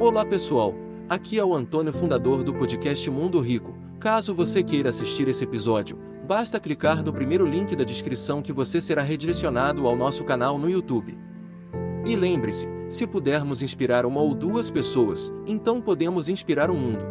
Olá pessoal, aqui é o Antônio, fundador do podcast Mundo Rico. Caso você queira assistir esse episódio, basta clicar no primeiro link da descrição que você será redirecionado ao nosso canal no YouTube. E lembre-se, se pudermos inspirar uma ou duas pessoas, então podemos inspirar o mundo.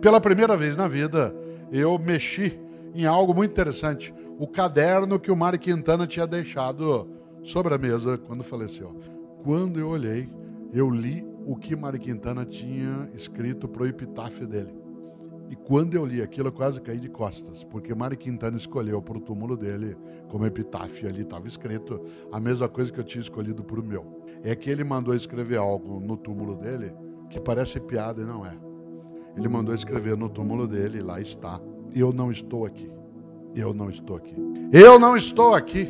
Pela primeira vez na vida, eu mexi em algo muito interessante. O caderno que o Mário Quintana tinha deixado sobre a mesa quando faleceu. Quando eu olhei, eu li o que Mário Quintana tinha escrito para o epitáfio dele. E quando eu li aquilo, eu quase caí de costas, porque Mário Quintana escolheu para o túmulo dele, como epitáfio ali estava escrito, a mesma coisa que eu tinha escolhido para o meu. É que ele mandou escrever algo no túmulo dele que parece piada e não é. Ele mandou escrever no túmulo dele, lá está. Eu não estou aqui. Eu não estou aqui. Eu não estou aqui.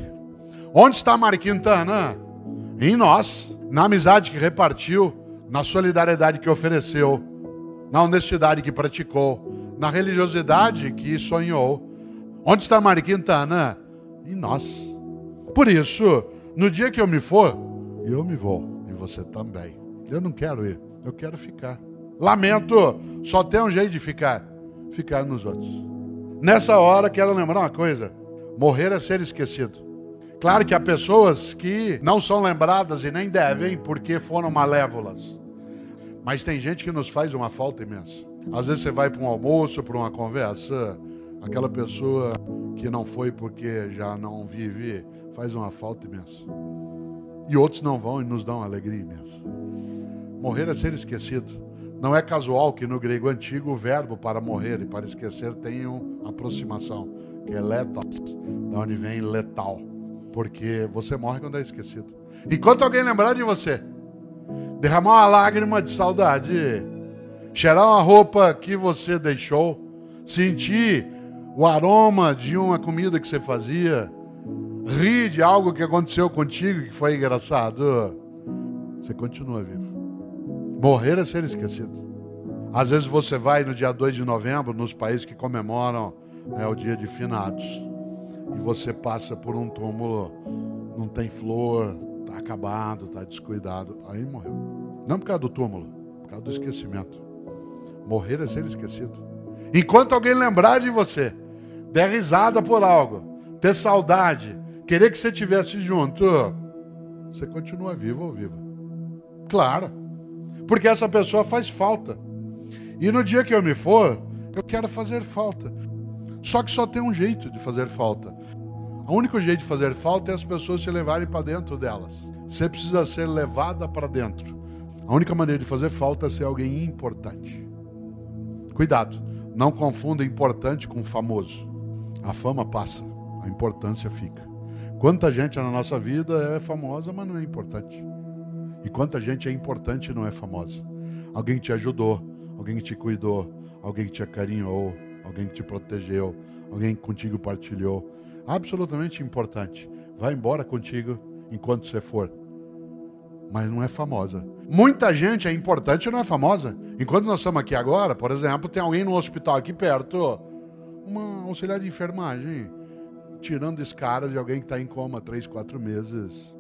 Onde está Mário Quintana? Em nós, na amizade que repartiu, na solidariedade que ofereceu, na honestidade que praticou, na religiosidade que sonhou. Onde está Mário Quintana? Em nós. Por isso, no dia que eu me for, eu me vou, e você também. Eu não quero ir, eu quero ficar. Lamento, só tem um jeito de ficar: ficar nos outros. Nessa hora, quero lembrar uma coisa: morrer é ser esquecido. Claro que há pessoas que não são lembradas e nem devem porque foram malévolas. Mas tem gente que nos faz uma falta imensa. Às vezes você vai para um almoço, para uma conversa, aquela pessoa que não foi porque já não vive faz uma falta imensa. E outros não vão e nos dão uma alegria imensa. Morrer é ser esquecido. Não é casual que no grego antigo o verbo para morrer e para esquecer tem uma aproximação, que é letos, da onde vem letal, porque você morre quando é esquecido. Enquanto alguém lembrar de você, derramar uma lágrima de saudade, cheirar uma roupa que você deixou, sentir o aroma de uma comida que você fazia, rir de algo que aconteceu contigo que foi engraçado, você continua vivo. Morrer é ser esquecido. Às vezes você vai no dia 2 de novembro, nos países que comemoram né, o dia de finados, e você passa por um túmulo, não tem flor, está acabado, está descuidado. Aí morreu. Não por causa do túmulo, por causa do esquecimento. Morrer é ser esquecido. Enquanto alguém lembrar de você, der risada por algo, ter saudade, querer que você estivesse junto, você continua vivo ou viva. Claro porque essa pessoa faz falta. E no dia que eu me for, eu quero fazer falta. Só que só tem um jeito de fazer falta. O único jeito de fazer falta é as pessoas te levarem para dentro delas. Você precisa ser levada para dentro. A única maneira de fazer falta é ser alguém importante. Cuidado, não confunda importante com famoso. A fama passa, a importância fica. Quanta gente na nossa vida é famosa, mas não é importante. E quanta gente é importante e não é famosa. Alguém te ajudou, alguém que te cuidou, alguém que te acarinhou, alguém que te protegeu, alguém que contigo partilhou. Absolutamente importante. Vai embora contigo enquanto você for. Mas não é famosa. Muita gente é importante e não é famosa. Enquanto nós estamos aqui agora, por exemplo, tem alguém no hospital aqui perto, uma auxiliar de enfermagem, tirando escaras de alguém que está em coma três, quatro meses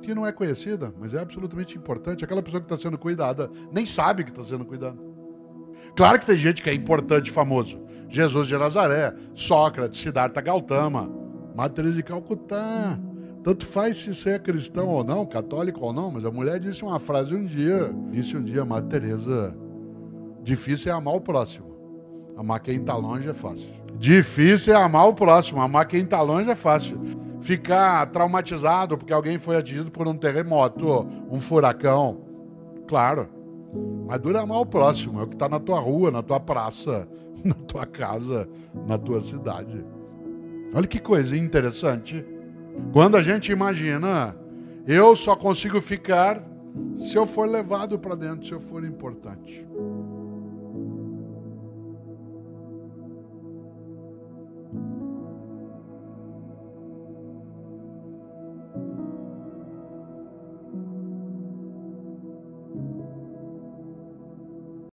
que não é conhecida, mas é absolutamente importante. Aquela pessoa que está sendo cuidada nem sabe que está sendo cuidada. Claro que tem gente que é importante, famoso. Jesus de Nazaré, Sócrates, Siddhartha Gautama, Teresa de Calcutá. Tanto faz se você é cristão ou não, católico ou não, mas a mulher disse uma frase um dia, disse um dia, Madre Teresa, difícil é amar o próximo. Amar quem está longe é fácil. Difícil é amar o próximo, amar quem está longe é fácil ficar traumatizado porque alguém foi atingido por um terremoto, um furacão. Claro. Mas dura mal o próximo, é o que está na tua rua, na tua praça, na tua casa, na tua cidade. Olha que coisa interessante. Quando a gente imagina, eu só consigo ficar se eu for levado para dentro, se eu for importante.